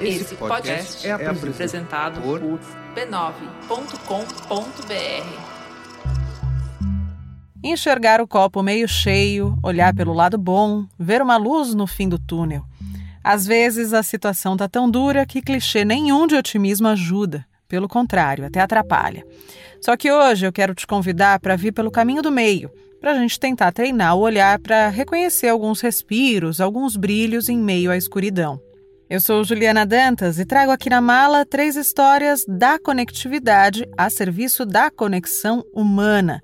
Esse podcast é apresentado por b9.com.br. Enxergar o copo meio cheio, olhar pelo lado bom, ver uma luz no fim do túnel. Às vezes a situação tá tão dura que clichê nenhum de otimismo ajuda. Pelo contrário, até atrapalha. Só que hoje eu quero te convidar para vir pelo caminho do meio, para a gente tentar treinar o olhar para reconhecer alguns respiros, alguns brilhos em meio à escuridão. Eu sou Juliana Dantas e trago aqui na mala três histórias da conectividade a serviço da conexão humana.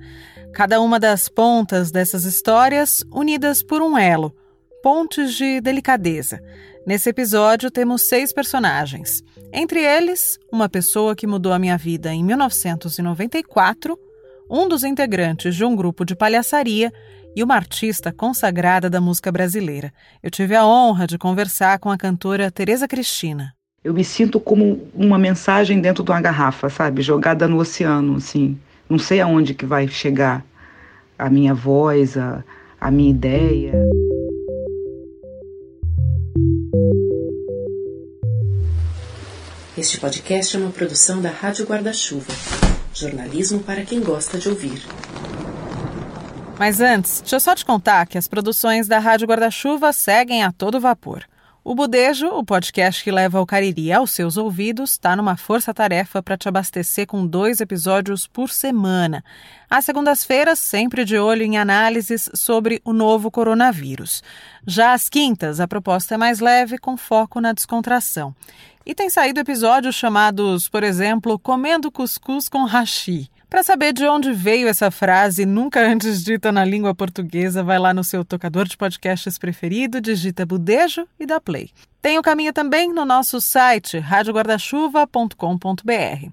Cada uma das pontas dessas histórias unidas por um elo, pontes de delicadeza. Nesse episódio temos seis personagens. Entre eles, uma pessoa que mudou a minha vida em 1994, um dos integrantes de um grupo de palhaçaria e uma artista consagrada da música brasileira. Eu tive a honra de conversar com a cantora Tereza Cristina. Eu me sinto como uma mensagem dentro de uma garrafa, sabe? Jogada no oceano, assim. Não sei aonde que vai chegar a minha voz, a, a minha ideia. Este podcast é uma produção da Rádio Guarda-Chuva. Jornalismo para quem gosta de ouvir. Mas antes, deixa eu só te contar que as produções da Rádio Guarda-Chuva seguem a todo vapor. O Budejo, o podcast que leva o Cariri aos seus ouvidos, está numa força-tarefa para te abastecer com dois episódios por semana. Às segundas-feiras, sempre de olho em análises sobre o novo coronavírus. Já às quintas, a proposta é mais leve, com foco na descontração. E tem saído episódios chamados, por exemplo, Comendo Cuscuz com Hashi. Para saber de onde veio essa frase nunca antes dita na língua portuguesa, vai lá no seu tocador de podcasts preferido, digita Budejo e dá play. Tem o caminho também no nosso site radioguardachuva.com.br.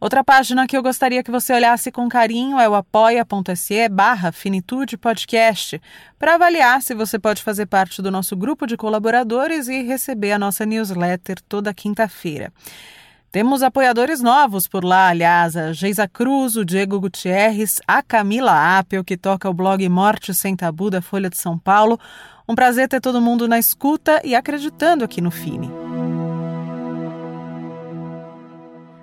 Outra página que eu gostaria que você olhasse com carinho é o apoia.se barra Finitude Podcast, para avaliar se você pode fazer parte do nosso grupo de colaboradores e receber a nossa newsletter toda quinta-feira. Temos apoiadores novos por lá, aliás, a Geisa Cruz, o Diego Gutierrez, a Camila Apel, que toca o blog Morte Sem Tabu da Folha de São Paulo. Um prazer ter todo mundo na escuta e acreditando aqui no Fine.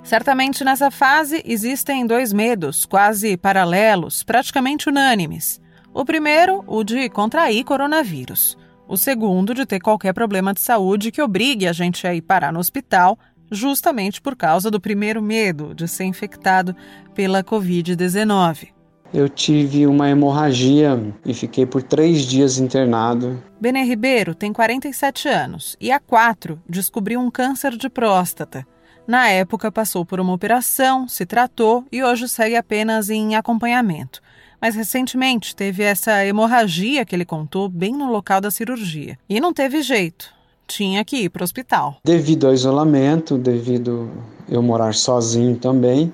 Certamente nessa fase existem dois medos, quase paralelos, praticamente unânimes. O primeiro, o de contrair coronavírus. O segundo, de ter qualquer problema de saúde que obrigue a gente a ir parar no hospital justamente por causa do primeiro medo de ser infectado pela Covid-19. Eu tive uma hemorragia e fiquei por três dias internado. Benê Ribeiro tem 47 anos e há quatro descobriu um câncer de próstata. Na época passou por uma operação, se tratou e hoje segue apenas em acompanhamento. Mas recentemente teve essa hemorragia que ele contou bem no local da cirurgia. E não teve jeito tinha que ir para o hospital. Devido ao isolamento, devido eu morar sozinho também,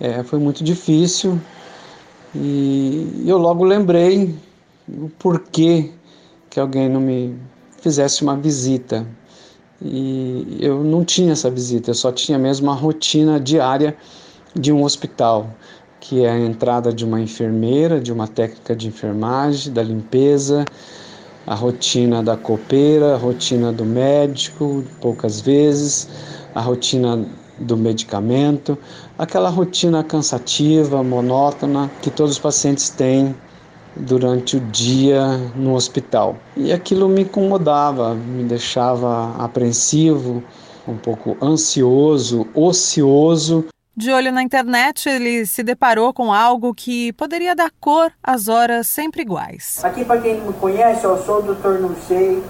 é, foi muito difícil e eu logo lembrei o porquê que alguém não me fizesse uma visita. E eu não tinha essa visita, eu só tinha mesmo a rotina diária de um hospital, que é a entrada de uma enfermeira, de uma técnica de enfermagem, da limpeza, a rotina da copeira, a rotina do médico, poucas vezes, a rotina do medicamento, aquela rotina cansativa, monótona que todos os pacientes têm durante o dia no hospital. E aquilo me incomodava, me deixava apreensivo, um pouco ansioso, ocioso de olho na internet, ele se deparou com algo que poderia dar cor às horas sempre iguais. Aqui, para quem não me conhece, eu sou o doutor Não Sei.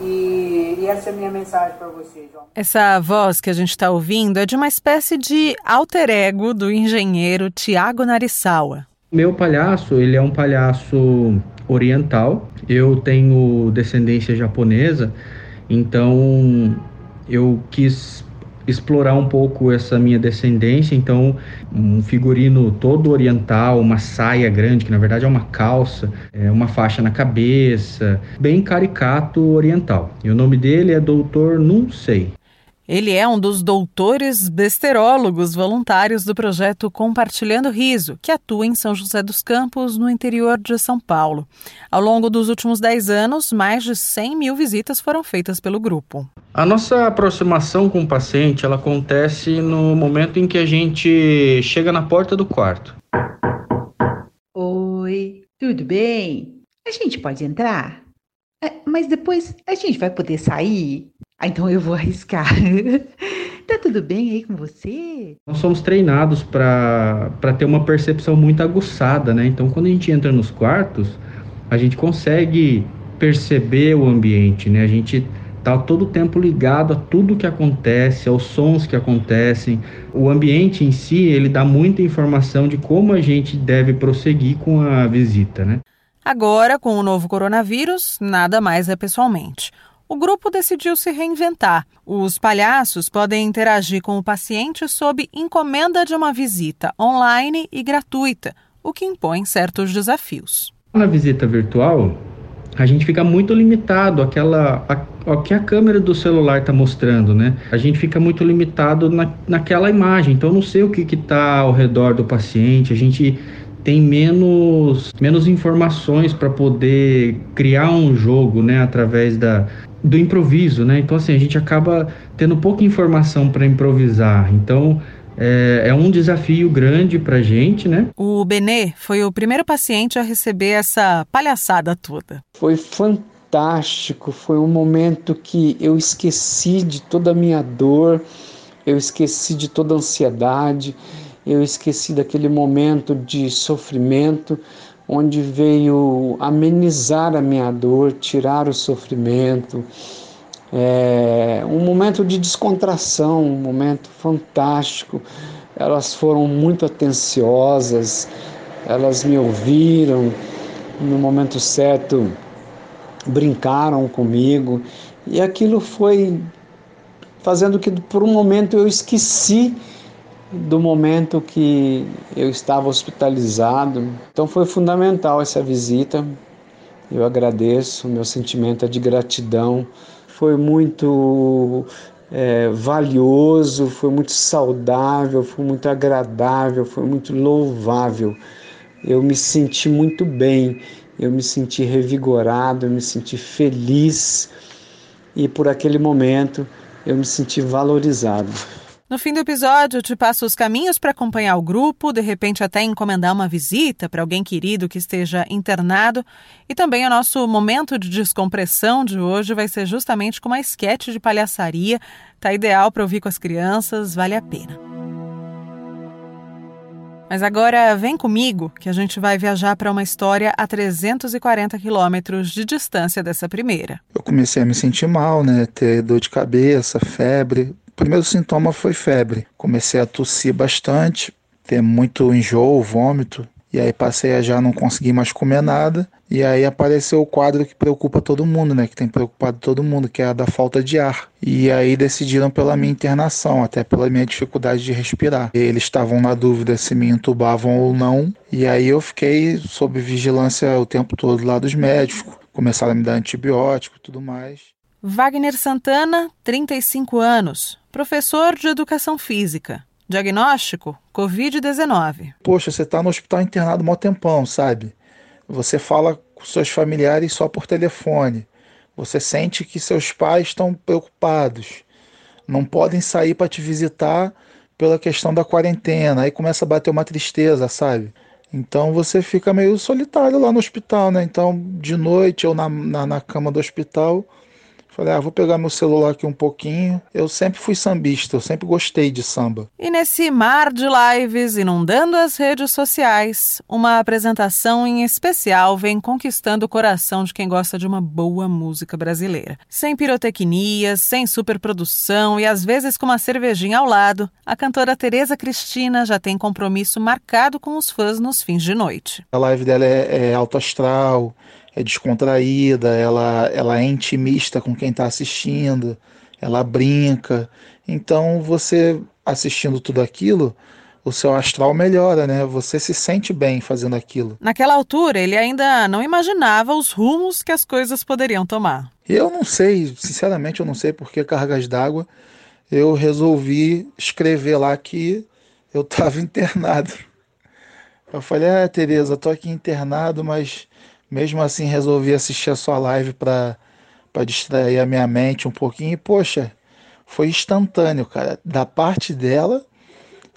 E, e, essa é a minha mensagem para vocês. Essa voz que a gente está ouvindo é de uma espécie de alter ego do engenheiro Tiago Narisawa. Meu palhaço, ele é um palhaço oriental. Eu tenho descendência japonesa, então eu quis explorar um pouco essa minha descendência, então um figurino todo oriental, uma saia grande, que na verdade é uma calça, é uma faixa na cabeça, bem caricato oriental. E o nome dele é Doutor Não Sei. Ele é um dos doutores besterólogos voluntários do projeto Compartilhando Riso, que atua em São José dos Campos, no interior de São Paulo. Ao longo dos últimos 10 anos, mais de 100 mil visitas foram feitas pelo grupo. A nossa aproximação com o paciente ela acontece no momento em que a gente chega na porta do quarto. Oi, tudo bem? A gente pode entrar? É, mas depois a gente vai poder sair? Ah, então eu vou arriscar. tá tudo bem aí com você? Nós somos treinados para ter uma percepção muito aguçada, né? Então, quando a gente entra nos quartos, a gente consegue perceber o ambiente, né? A gente tá todo o tempo ligado a tudo que acontece, aos sons que acontecem. O ambiente em si, ele dá muita informação de como a gente deve prosseguir com a visita, né? Agora, com o novo coronavírus, nada mais é pessoalmente o grupo decidiu se reinventar. Os palhaços podem interagir com o paciente sob encomenda de uma visita online e gratuita, o que impõe certos desafios. Na visita virtual, a gente fica muito limitado àquela, ao que a câmera do celular está mostrando, né? A gente fica muito limitado na, naquela imagem, então não sei o que está ao redor do paciente, a gente tem menos, menos informações para poder criar um jogo, né, através da, do improviso, né? Então, assim, a gente acaba tendo pouca informação para improvisar. Então, é, é, um desafio grande para a gente, né? O Benê foi o primeiro paciente a receber essa palhaçada toda. Foi fantástico, foi um momento que eu esqueci de toda a minha dor, eu esqueci de toda a ansiedade, eu esqueci daquele momento de sofrimento onde veio amenizar a minha dor, tirar o sofrimento. É um momento de descontração, um momento fantástico. Elas foram muito atenciosas, elas me ouviram, no momento certo brincaram comigo e aquilo foi fazendo que por um momento eu esqueci do momento que eu estava hospitalizado. Então foi fundamental essa visita. Eu agradeço, meu sentimento é de gratidão. Foi muito é, valioso, foi muito saudável, foi muito agradável, foi muito louvável. Eu me senti muito bem, eu me senti revigorado, eu me senti feliz e por aquele momento eu me senti valorizado. No fim do episódio, eu te passo os caminhos para acompanhar o grupo, de repente até encomendar uma visita para alguém querido que esteja internado. E também o nosso momento de descompressão de hoje vai ser justamente com uma esquete de palhaçaria. Tá ideal para ouvir com as crianças, vale a pena. Mas agora vem comigo que a gente vai viajar para uma história a 340 quilômetros de distância dessa primeira. Eu comecei a me sentir mal, né? Ter dor de cabeça, febre, primeiro sintoma foi febre. Comecei a tossir bastante, ter muito enjoo, vômito. E aí passei a já não conseguir mais comer nada. E aí apareceu o quadro que preocupa todo mundo, né? Que tem preocupado todo mundo, que é a da falta de ar. E aí decidiram pela minha internação, até pela minha dificuldade de respirar. Eles estavam na dúvida se me entubavam ou não. E aí eu fiquei sob vigilância o tempo todo lá dos médicos. Começaram a me dar antibiótico e tudo mais. Wagner Santana, 35 anos, professor de educação física. Diagnóstico: Covid-19. Poxa, você está no hospital internado mó tempão, sabe? Você fala com seus familiares só por telefone. Você sente que seus pais estão preocupados. Não podem sair para te visitar pela questão da quarentena. Aí começa a bater uma tristeza, sabe? Então você fica meio solitário lá no hospital, né? Então, de noite ou na, na, na cama do hospital, Falei, ah, vou pegar meu celular aqui um pouquinho. Eu sempre fui sambista, eu sempre gostei de samba. E nesse mar de lives inundando as redes sociais, uma apresentação em especial vem conquistando o coração de quem gosta de uma boa música brasileira. Sem pirotecnias, sem superprodução e às vezes com uma cervejinha ao lado, a cantora Tereza Cristina já tem compromisso marcado com os fãs nos fins de noite. A live dela é, é alto astral, é descontraída, ela, ela é intimista com quem está assistindo, ela brinca. Então, você assistindo tudo aquilo, o seu astral melhora, né? Você se sente bem fazendo aquilo. Naquela altura, ele ainda não imaginava os rumos que as coisas poderiam tomar. Eu não sei, sinceramente, eu não sei porque cargas d'água eu resolvi escrever lá que eu estava internado. Eu falei, ah, Tereza, tô aqui internado, mas mesmo assim resolvi assistir a sua live para distrair a minha mente um pouquinho. E, poxa, foi instantâneo, cara, da parte dela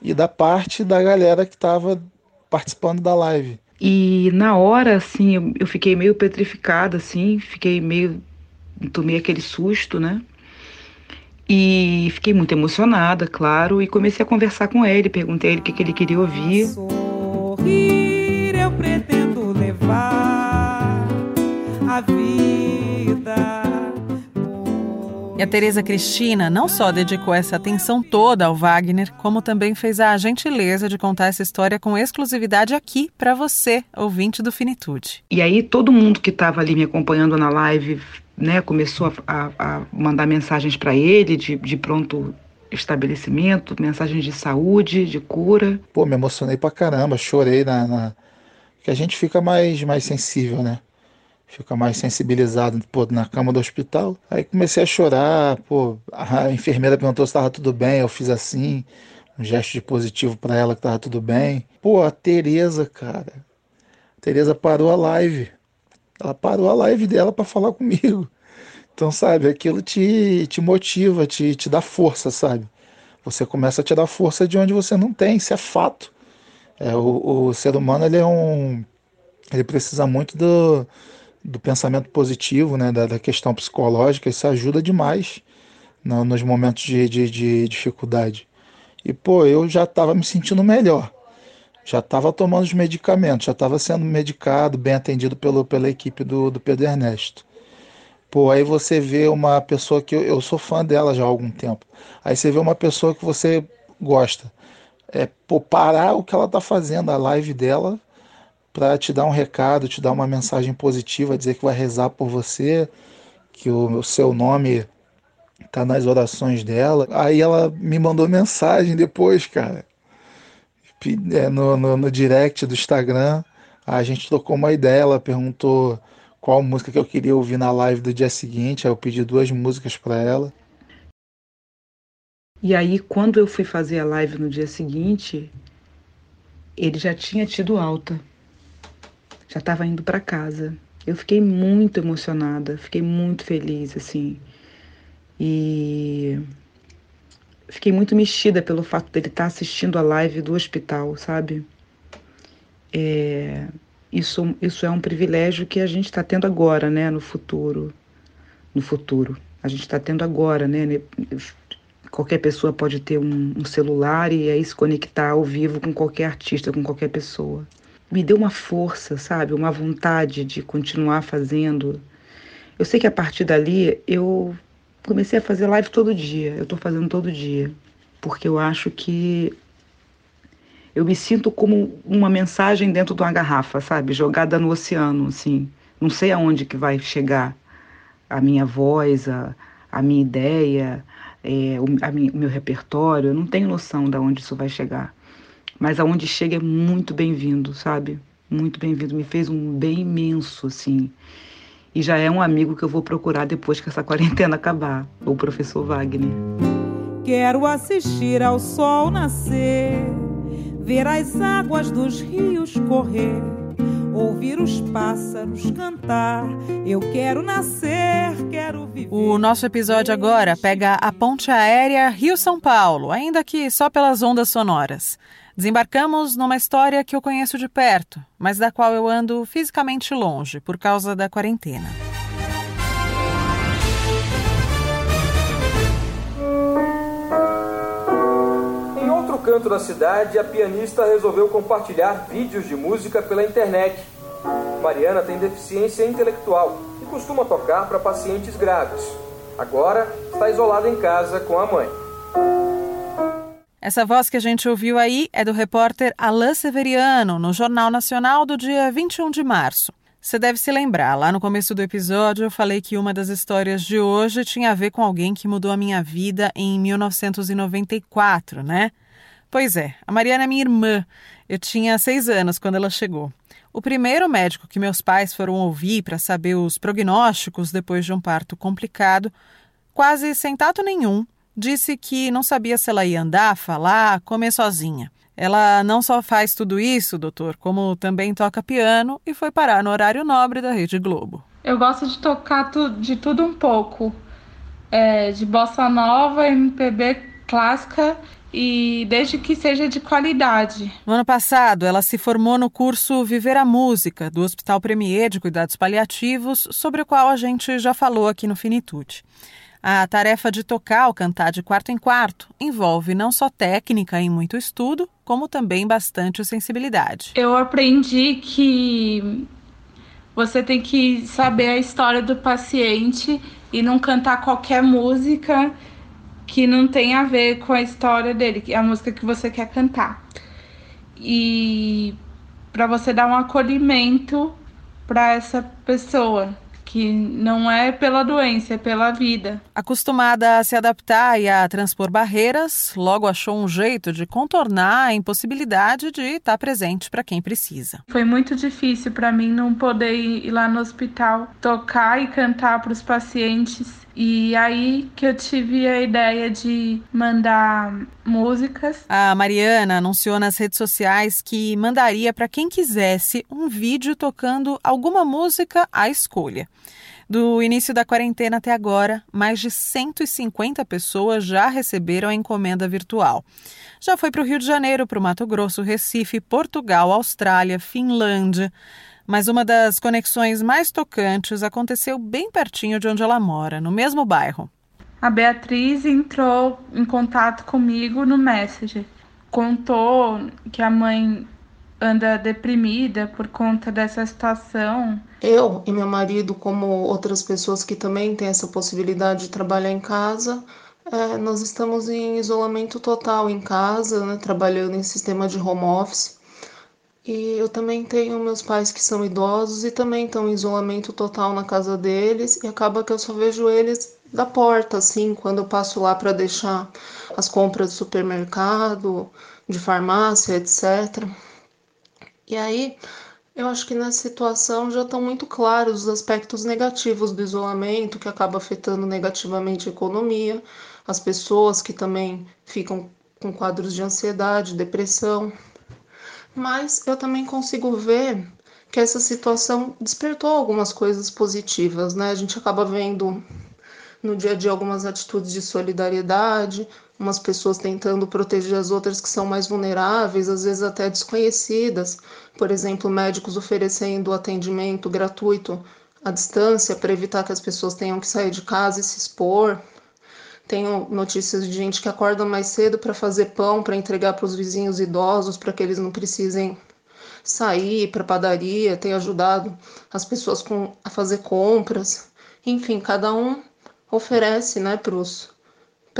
e da parte da galera que estava participando da live. E na hora, assim, eu, fiquei meio petrificada, assim, fiquei meio. tomei aquele susto, né? E fiquei muito emocionada, claro, e comecei a conversar com ele, perguntei a ele o que, que ele queria ouvir. Sorrir, eu pretendo vida. E a Tereza Cristina não só dedicou essa atenção toda ao Wagner, como também fez a gentileza de contar essa história com exclusividade aqui para você, ouvinte do Finitude. E aí todo mundo que estava ali me acompanhando na live né, começou a, a mandar mensagens para ele de, de pronto estabelecimento, mensagens de saúde, de cura. Pô, me emocionei pra caramba, chorei na, na... que a gente fica mais mais sensível, né? Fica mais sensibilizado pô, na cama do hospital. Aí comecei a chorar, pô, a enfermeira perguntou se estava tudo bem, eu fiz assim, um gesto de positivo para ela que estava tudo bem. Pô, a Tereza, cara. A Tereza parou a live. Ela parou a live dela para falar comigo. Então, sabe, aquilo te, te motiva, te, te dá força, sabe? Você começa a te dar força de onde você não tem, isso é fato. É, o, o ser humano, ele é um. Ele precisa muito do, do pensamento positivo, né, da, da questão psicológica, isso ajuda demais no, nos momentos de, de, de dificuldade. E, pô, eu já estava me sentindo melhor já estava tomando os medicamentos, já estava sendo medicado, bem atendido pelo, pela equipe do, do Pedro Ernesto. Pô, aí você vê uma pessoa que eu, eu sou fã dela já há algum tempo. Aí você vê uma pessoa que você gosta. É, pô, parar o que ela está fazendo, a live dela, para te dar um recado, te dar uma mensagem positiva, dizer que vai rezar por você, que o, seu nome tá nas orações dela. Aí ela me mandou mensagem depois, cara é, no, no, no direct do Instagram. A gente trocou uma ideia, ela perguntou qual música que eu queria ouvir na live do dia seguinte. Aí eu pedi duas músicas para ela. E aí, quando eu fui fazer a live no dia seguinte, ele já tinha tido alta. Já estava indo para casa. Eu fiquei muito emocionada, fiquei muito feliz, assim. E fiquei muito mexida pelo fato dele estar tá assistindo a live do hospital, sabe? É, isso, isso é um privilégio que a gente está tendo agora, né? No futuro. No futuro. A gente está tendo agora, né? Qualquer pessoa pode ter um, um celular e aí se conectar ao vivo com qualquer artista, com qualquer pessoa. Me deu uma força, sabe? Uma vontade de continuar fazendo. Eu sei que a partir dali eu comecei a fazer live todo dia. Eu estou fazendo todo dia. Porque eu acho que eu me sinto como uma mensagem dentro de uma garrafa, sabe? Jogada no oceano, assim. Não sei aonde que vai chegar a minha voz, a, a minha ideia, é, o, o meu repertório. Eu não tenho noção de onde isso vai chegar. Mas aonde chega é muito bem-vindo, sabe? Muito bem-vindo. Me fez um bem imenso, assim e já é um amigo que eu vou procurar depois que essa quarentena acabar, o professor Wagner. Quero assistir ao sol nascer, ver as águas dos rios correr, ouvir os pássaros cantar. Eu quero nascer, quero viver. O nosso episódio agora pega a ponte aérea Rio-São Paulo, ainda que só pelas ondas sonoras. Desembarcamos numa história que eu conheço de perto, mas da qual eu ando fisicamente longe por causa da quarentena. Em outro canto da cidade, a pianista resolveu compartilhar vídeos de música pela internet. Mariana tem deficiência intelectual e costuma tocar para pacientes graves. Agora está isolada em casa com a mãe. Essa voz que a gente ouviu aí é do repórter Alain Severiano, no Jornal Nacional do dia 21 de março. Você deve se lembrar, lá no começo do episódio eu falei que uma das histórias de hoje tinha a ver com alguém que mudou a minha vida em 1994, né? Pois é, a Mariana é minha irmã. Eu tinha seis anos quando ela chegou. O primeiro médico que meus pais foram ouvir para saber os prognósticos depois de um parto complicado, quase sem tato nenhum, disse que não sabia se ela ia andar, falar, comer sozinha. Ela não só faz tudo isso, doutor, como também toca piano e foi parar no horário nobre da Rede Globo. Eu gosto de tocar tu, de tudo um pouco. É, de bossa nova, MPB clássica e desde que seja de qualidade. No ano passado, ela se formou no curso Viver a Música, do Hospital Premier de Cuidados Paliativos, sobre o qual a gente já falou aqui no Finitude. A tarefa de tocar ou cantar de quarto em quarto envolve não só técnica e muito estudo, como também bastante sensibilidade. Eu aprendi que você tem que saber a história do paciente e não cantar qualquer música que não tem a ver com a história dele, que é a música que você quer cantar. E para você dar um acolhimento para essa pessoa que não é pela doença, é pela vida. Acostumada a se adaptar e a transpor barreiras, logo achou um jeito de contornar a impossibilidade de estar presente para quem precisa. Foi muito difícil para mim não poder ir lá no hospital tocar e cantar para os pacientes e aí que eu tive a ideia de mandar músicas. A Mariana anunciou nas redes sociais que mandaria para quem quisesse um vídeo tocando alguma música à escolha. Do início da quarentena até agora, mais de 150 pessoas já receberam a encomenda virtual. Já foi para o Rio de Janeiro, para o Mato Grosso, Recife, Portugal, Austrália, Finlândia mas uma das conexões mais tocantes aconteceu bem pertinho de onde ela mora, no mesmo bairro. A Beatriz entrou em contato comigo no Messenger. Contou que a mãe anda deprimida por conta dessa situação. Eu e meu marido, como outras pessoas que também têm essa possibilidade de trabalhar em casa, é, nós estamos em isolamento total em casa, né, trabalhando em sistema de home office. E eu também tenho meus pais que são idosos e também estão em isolamento total na casa deles e acaba que eu só vejo eles da porta, assim, quando eu passo lá para deixar as compras do supermercado, de farmácia, etc. E aí, eu acho que nessa situação já estão muito claros os aspectos negativos do isolamento, que acaba afetando negativamente a economia, as pessoas que também ficam com quadros de ansiedade, depressão. Mas eu também consigo ver que essa situação despertou algumas coisas positivas, né? A gente acaba vendo no dia a dia algumas atitudes de solidariedade, umas pessoas tentando proteger as outras que são mais vulneráveis, às vezes até desconhecidas. Por exemplo, médicos oferecendo atendimento gratuito à distância para evitar que as pessoas tenham que sair de casa e se expor. Tenho notícias de gente que acorda mais cedo para fazer pão para entregar para os vizinhos idosos, para que eles não precisem sair para padaria. Tem ajudado as pessoas com, a fazer compras. Enfim, cada um oferece né, para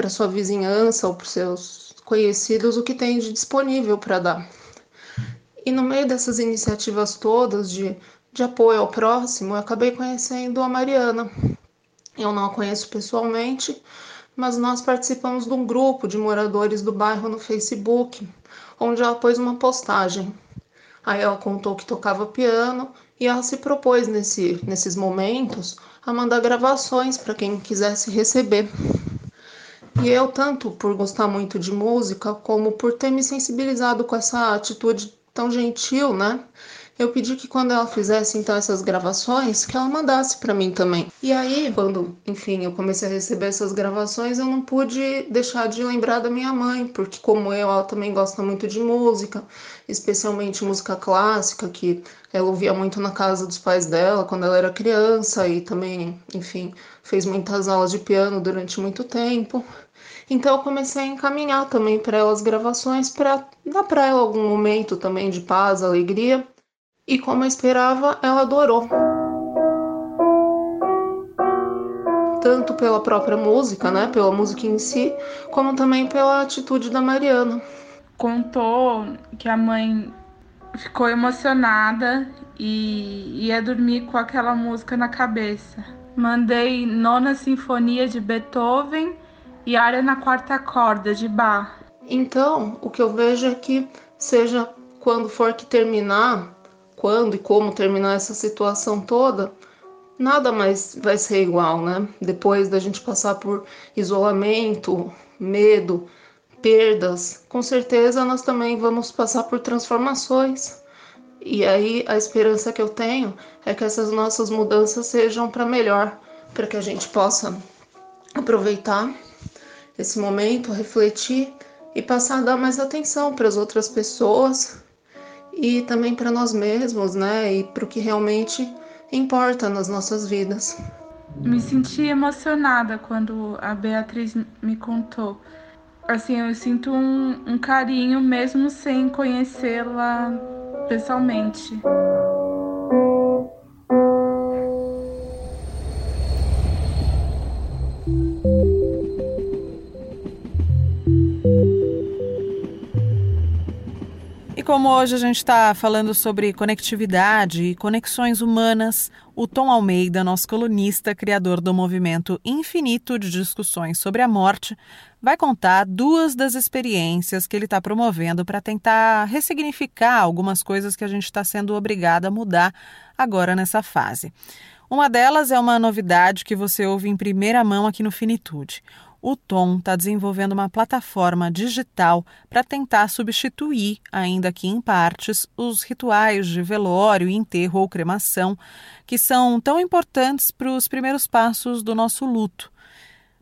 sua vizinhança ou para seus conhecidos o que tem de disponível para dar. E no meio dessas iniciativas todas de, de apoio ao próximo, eu acabei conhecendo a Mariana. Eu não a conheço pessoalmente, mas nós participamos de um grupo de moradores do bairro no Facebook, onde ela pôs uma postagem. Aí ela contou que tocava piano e ela se propôs nesse, nesses momentos a mandar gravações para quem quisesse receber. E eu, tanto por gostar muito de música, como por ter me sensibilizado com essa atitude tão gentil, né? Eu pedi que quando ela fizesse então essas gravações, que ela mandasse para mim também. E aí, quando, enfim, eu comecei a receber essas gravações, eu não pude deixar de lembrar da minha mãe, porque como eu, ela também gosta muito de música, especialmente música clássica, que ela ouvia muito na casa dos pais dela quando ela era criança e também, enfim, fez muitas aulas de piano durante muito tempo. Então eu comecei a encaminhar também para ela as gravações para dar para ela algum momento também de paz, alegria e, como eu esperava, ela adorou. Tanto pela própria música, né, pela música em si, como também pela atitude da Mariana. Contou que a mãe ficou emocionada e ia dormir com aquela música na cabeça. Mandei Nona Sinfonia de Beethoven e Área na Quarta Corda de Bach. Então, o que eu vejo é que, seja quando for que terminar quando e como terminar essa situação toda, nada mais vai ser igual, né? Depois da gente passar por isolamento, medo, perdas, com certeza nós também vamos passar por transformações. E aí a esperança que eu tenho é que essas nossas mudanças sejam para melhor, para que a gente possa aproveitar esse momento, refletir e passar a dar mais atenção para as outras pessoas e também para nós mesmos, né? E para o que realmente importa nas nossas vidas. Me senti emocionada quando a Beatriz me contou. Assim, eu sinto um, um carinho mesmo sem conhecê-la pessoalmente. Como hoje a gente está falando sobre conectividade e conexões humanas, o Tom Almeida, nosso colunista, criador do movimento infinito de discussões sobre a morte, vai contar duas das experiências que ele está promovendo para tentar ressignificar algumas coisas que a gente está sendo obrigado a mudar agora nessa fase. Uma delas é uma novidade que você ouve em primeira mão aqui no Finitude o Tom está desenvolvendo uma plataforma digital para tentar substituir, ainda que em partes, os rituais de velório, enterro ou cremação, que são tão importantes para os primeiros passos do nosso luto.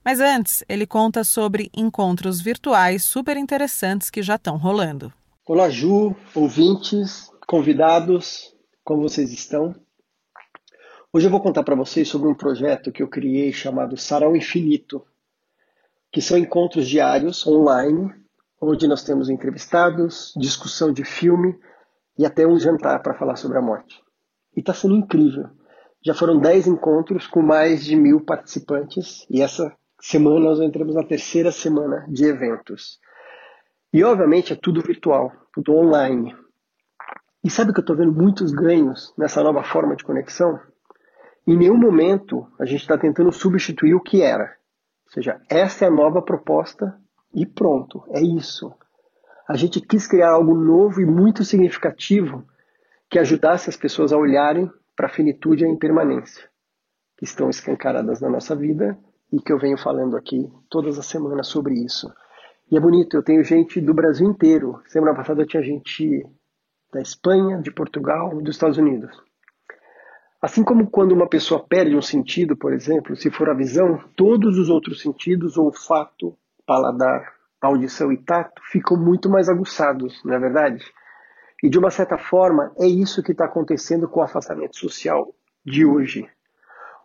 Mas antes, ele conta sobre encontros virtuais super interessantes que já estão rolando. Olá, Ju, ouvintes, convidados, como vocês estão? Hoje eu vou contar para vocês sobre um projeto que eu criei chamado Sarau Infinito que são encontros diários online, onde nós temos entrevistados, discussão de filme e até um jantar para falar sobre a morte. E está sendo incrível. Já foram 10 encontros com mais de mil participantes e essa semana nós entramos na terceira semana de eventos. E obviamente é tudo virtual, tudo online. E sabe que eu estou vendo muitos ganhos nessa nova forma de conexão? Em nenhum momento a gente está tentando substituir o que era. Ou seja, essa é a nova proposta e pronto, é isso. A gente quis criar algo novo e muito significativo que ajudasse as pessoas a olharem para a finitude e a impermanência, que estão escancaradas na nossa vida e que eu venho falando aqui todas as semanas sobre isso. E é bonito, eu tenho gente do Brasil inteiro. Semana passada eu tinha gente da Espanha, de Portugal, dos Estados Unidos. Assim como quando uma pessoa perde um sentido, por exemplo, se for a visão, todos os outros sentidos, olfato, paladar, audição e tato, ficam muito mais aguçados, não é verdade? E de uma certa forma, é isso que está acontecendo com o afastamento social de hoje.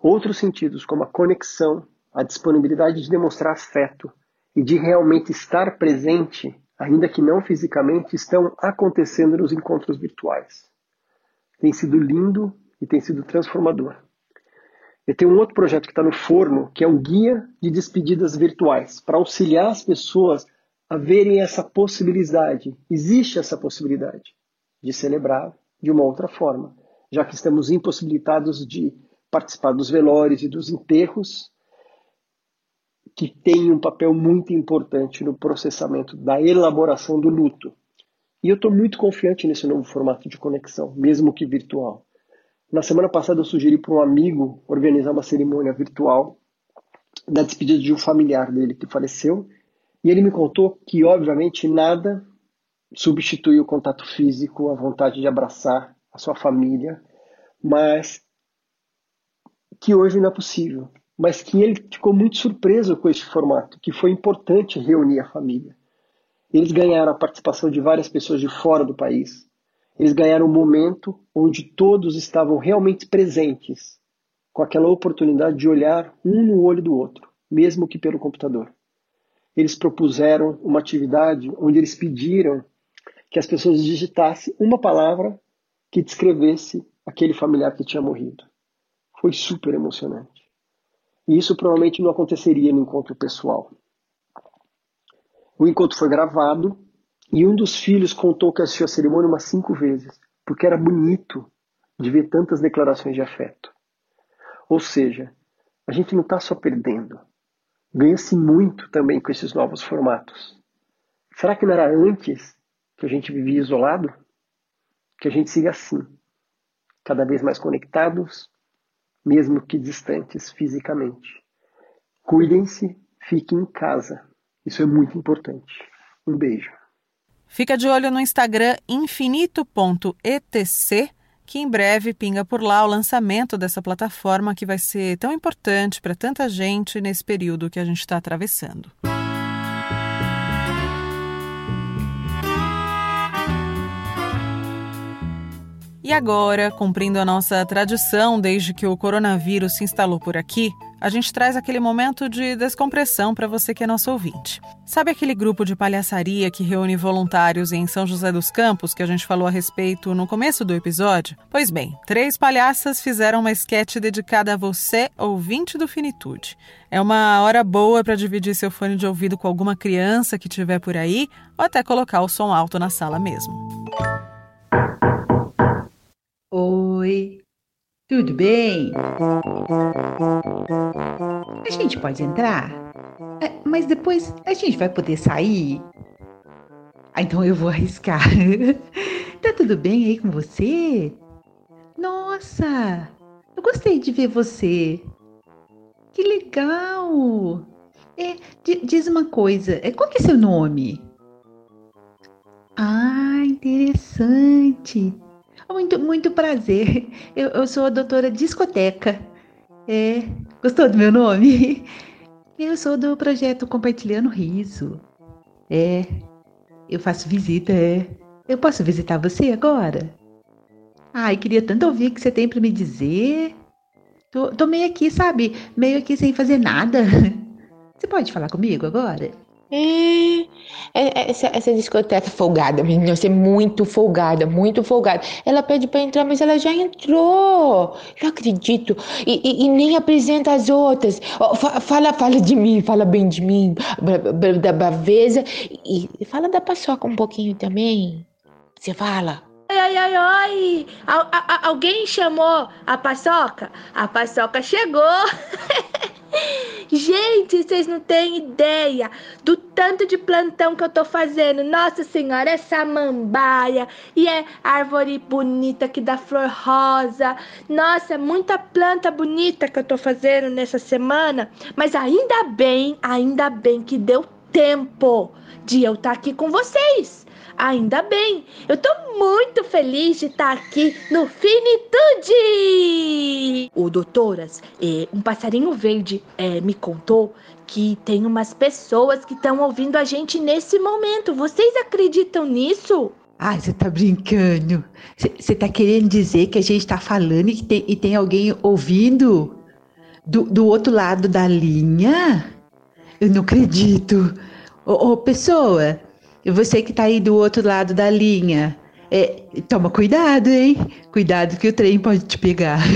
Outros sentidos, como a conexão, a disponibilidade de demonstrar afeto e de realmente estar presente, ainda que não fisicamente, estão acontecendo nos encontros virtuais. Tem sido lindo e tem sido transformador. Eu tenho um outro projeto que está no forno, que é um guia de despedidas virtuais, para auxiliar as pessoas a verem essa possibilidade. Existe essa possibilidade de celebrar de uma outra forma, já que estamos impossibilitados de participar dos velórios e dos enterros, que tem um papel muito importante no processamento da elaboração do luto. E eu estou muito confiante nesse novo formato de conexão, mesmo que virtual. Na semana passada eu sugeri para um amigo organizar uma cerimônia virtual da despedida de um familiar dele que faleceu, e ele me contou que, obviamente, nada substitui o contato físico, a vontade de abraçar a sua família, mas que hoje não é possível. Mas que ele ficou muito surpreso com esse formato, que foi importante reunir a família. Eles ganharam a participação de várias pessoas de fora do país, eles ganharam um momento onde todos estavam realmente presentes, com aquela oportunidade de olhar um no olho do outro, mesmo que pelo computador. Eles propuseram uma atividade onde eles pediram que as pessoas digitassem uma palavra que descrevesse aquele familiar que tinha morrido. Foi super emocionante. E isso provavelmente não aconteceria no encontro pessoal. O encontro foi gravado e um dos filhos contou que assistiu a cerimônia umas cinco vezes, porque era bonito de ver tantas declarações de afeto. Ou seja, a gente não está só perdendo, ganha-se muito também com esses novos formatos. Será que não era antes que a gente vivia isolado? Que a gente siga assim, cada vez mais conectados, mesmo que distantes fisicamente. Cuidem-se, fiquem em casa. Isso é muito importante. Um beijo. Fica de olho no Instagram infinito.etc, que em breve pinga por lá o lançamento dessa plataforma que vai ser tão importante para tanta gente nesse período que a gente está atravessando. E agora, cumprindo a nossa tradição desde que o coronavírus se instalou por aqui, a gente traz aquele momento de descompressão para você que é nosso ouvinte. Sabe aquele grupo de palhaçaria que reúne voluntários em São José dos Campos que a gente falou a respeito no começo do episódio? Pois bem, três palhaças fizeram uma esquete dedicada a você, ouvinte do Finitude. É uma hora boa para dividir seu fone de ouvido com alguma criança que tiver por aí ou até colocar o som alto na sala mesmo. Oi, tudo bem? A gente pode entrar? É, mas depois a gente vai poder sair? Ah, então eu vou arriscar. tá tudo bem aí com você? Nossa, eu gostei de ver você. Que legal! É, diz uma coisa, é, qual que é seu nome? Ah, interessante. Muito, muito prazer. Eu, eu sou a doutora Discoteca. É, gostou do meu nome? Eu sou do projeto Compartilhando Riso. É, eu faço visita, é. Eu posso visitar você agora? Ai, queria tanto ouvir o que você tem para me dizer. Tô, tô meio aqui, sabe? Meio aqui sem fazer nada. Você pode falar comigo agora? É, é, essa, essa discoteca folgada, menina, você é muito folgada, muito folgada. Ela pede pra entrar, mas ela já entrou. Não acredito. E, e, e nem apresenta as outras. fala, fala de mim, fala bem de mim, da Baveza. E fala da paçoca um pouquinho também. Você fala. Ai, ai, ai, ai! Al, a, alguém chamou a paçoca? A paçoca chegou! Gente, vocês não têm ideia do tanto de plantão que eu tô fazendo. Nossa Senhora, é samambaia e é árvore bonita que dá flor rosa. Nossa, é muita planta bonita que eu tô fazendo nessa semana. Mas ainda bem, ainda bem que deu tempo de eu estar tá aqui com vocês. Ainda bem, eu tô muito feliz de estar aqui no Finitude! O doutoras, é, um passarinho verde é, me contou que tem umas pessoas que estão ouvindo a gente nesse momento. Vocês acreditam nisso? Ai, você tá brincando. Você tá querendo dizer que a gente tá falando e tem, e tem alguém ouvindo do, do outro lado da linha? Eu não acredito. Ô, ô pessoa, e você que está aí do outro lado da linha, é, toma cuidado, hein? Cuidado que o trem pode te pegar.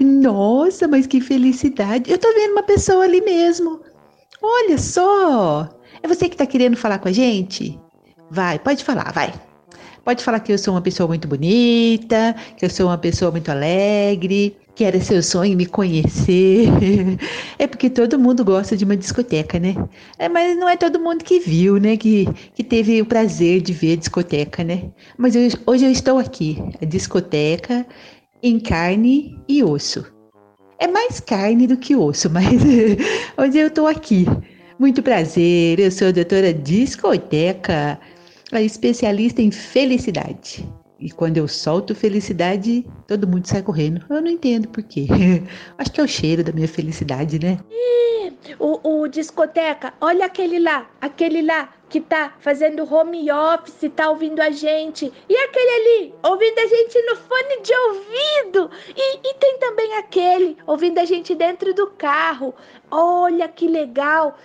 Nossa, mas que felicidade. Eu tô vendo uma pessoa ali mesmo. Olha só. É você que tá querendo falar com a gente? Vai, pode falar, vai. Pode falar que eu sou uma pessoa muito bonita, que eu sou uma pessoa muito alegre, que era seu sonho me conhecer. É porque todo mundo gosta de uma discoteca, né? É, mas não é todo mundo que viu, né? Que, que teve o prazer de ver a discoteca, né? Mas eu, hoje eu estou aqui, a discoteca em carne e osso. É mais carne do que osso, mas hoje eu estou aqui. Muito prazer, eu sou a doutora Discoteca a especialista em felicidade. E quando eu solto felicidade, todo mundo sai correndo. Eu não entendo por quê. Acho que é o cheiro da minha felicidade, né? O, o discoteca, olha aquele lá, aquele lá que tá fazendo home office, tá ouvindo a gente. E aquele ali, ouvindo a gente no fone de ouvido. E, e tem também aquele, ouvindo a gente dentro do carro. Olha que legal.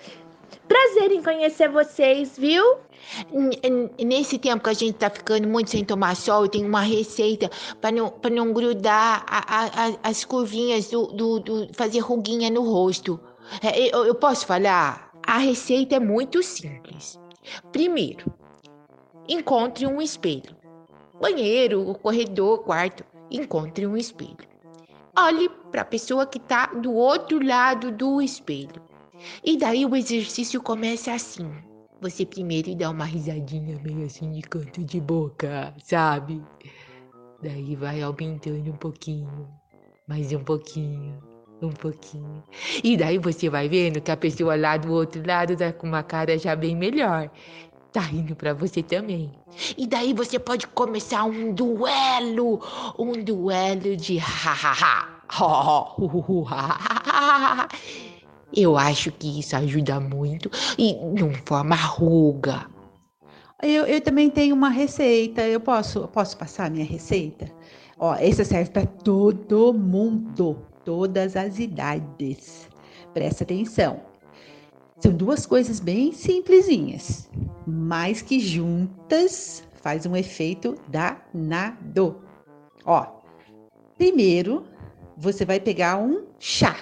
Prazer em conhecer vocês, viu? Nesse tempo que a gente tá ficando muito sem tomar sol, eu tenho uma receita para não, não grudar a, a, as curvinhas do, do, do, fazer ruguinha no rosto. É, eu, eu posso falar? A receita é muito simples. Primeiro, encontre um espelho. Banheiro, corredor, quarto. Encontre um espelho. Olhe para a pessoa que está do outro lado do espelho. E daí o exercício começa assim. Você primeiro dá uma risadinha meio assim de canto de boca, sabe? Daí vai aumentando um pouquinho, mais um pouquinho, um pouquinho. E daí você vai vendo que a pessoa lá do outro lado tá com uma cara já bem melhor. Tá rindo pra você também. E daí você pode começar um duelo, um duelo de ha-ha-ha. Eu acho que isso ajuda muito e não forma ruga. Eu, eu também tenho uma receita. Eu posso, posso passar a minha receita? Ó, essa serve para todo mundo, todas as idades. Presta atenção. São duas coisas bem simplesinhas, mas que juntas faz um efeito danado. Ó, primeiro você vai pegar um chá.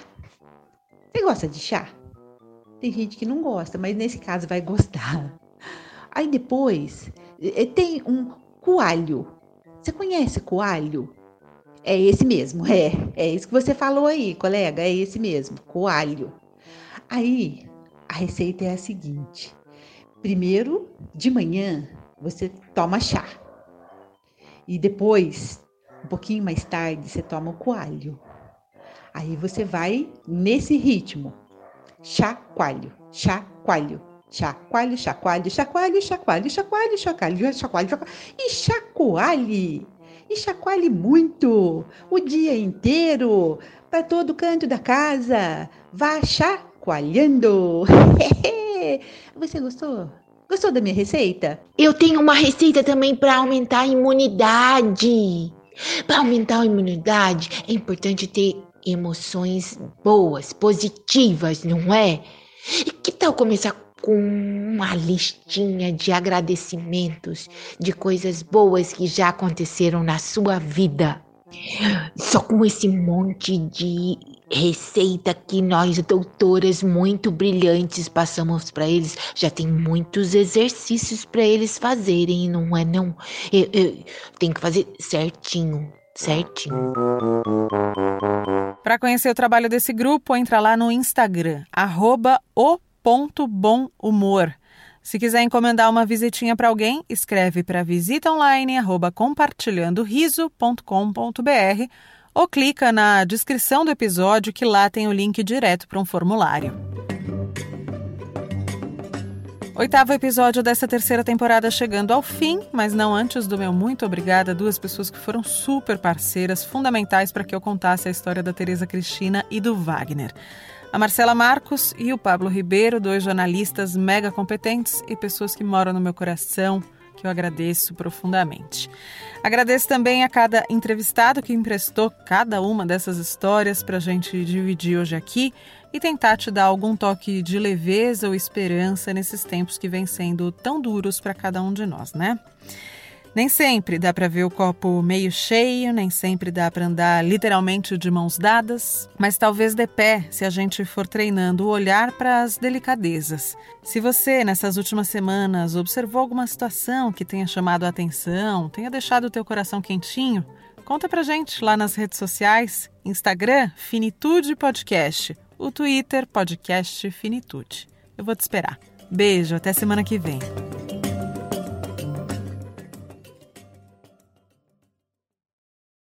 Você gosta de chá? Tem gente que não gosta, mas nesse caso vai gostar. Aí depois eh, tem um coalho. Você conhece coalho? É esse mesmo, é. É isso que você falou aí, colega, é esse mesmo, coalho. Aí a receita é a seguinte: primeiro, de manhã, você toma chá. E depois, um pouquinho mais tarde, você toma o coalho. Aí você vai nesse ritmo. Chacoalho, chacoalho, chacoalho, chacoalho, chacoalho, chacoalho, chacoalho, chacoalho, chacoalho, chacoalho, e chacoalhe. E chacoalhe muito, o dia inteiro, para todo canto da casa. Vá chacoalhando. Você gostou? Gostou da minha receita? Eu tenho uma receita também para aumentar a imunidade. Para aumentar a imunidade, é importante ter emoções boas, positivas, não é? E que tal começar com uma listinha de agradecimentos de coisas boas que já aconteceram na sua vida? Só com esse monte de receita que nós, doutoras muito brilhantes, passamos para eles, já tem muitos exercícios para eles fazerem, não é não? Eu, eu tenho que fazer certinho, certinho. Para conhecer o trabalho desse grupo, entra lá no Instagram, arroba. Se quiser encomendar uma visitinha para alguém, escreve para visitaonline@compartilhandoriso.com.br ou clica na descrição do episódio que lá tem o link direto para um formulário. Oitavo episódio dessa terceira temporada chegando ao fim, mas não antes do meu muito obrigada a duas pessoas que foram super parceiras, fundamentais para que eu contasse a história da Tereza Cristina e do Wagner. A Marcela Marcos e o Pablo Ribeiro, dois jornalistas mega competentes e pessoas que moram no meu coração, que eu agradeço profundamente. Agradeço também a cada entrevistado que emprestou cada uma dessas histórias para a gente dividir hoje aqui e tentar te dar algum toque de leveza ou esperança nesses tempos que vêm sendo tão duros para cada um de nós, né? Nem sempre dá para ver o copo meio cheio, nem sempre dá para andar literalmente de mãos dadas, mas talvez dê pé se a gente for treinando o olhar para as delicadezas. Se você, nessas últimas semanas, observou alguma situação que tenha chamado a atenção, tenha deixado o teu coração quentinho, conta pra gente lá nas redes sociais, Instagram, Finitude Podcast, o Twitter, Podcast Finitude. Eu vou te esperar. Beijo, até semana que vem.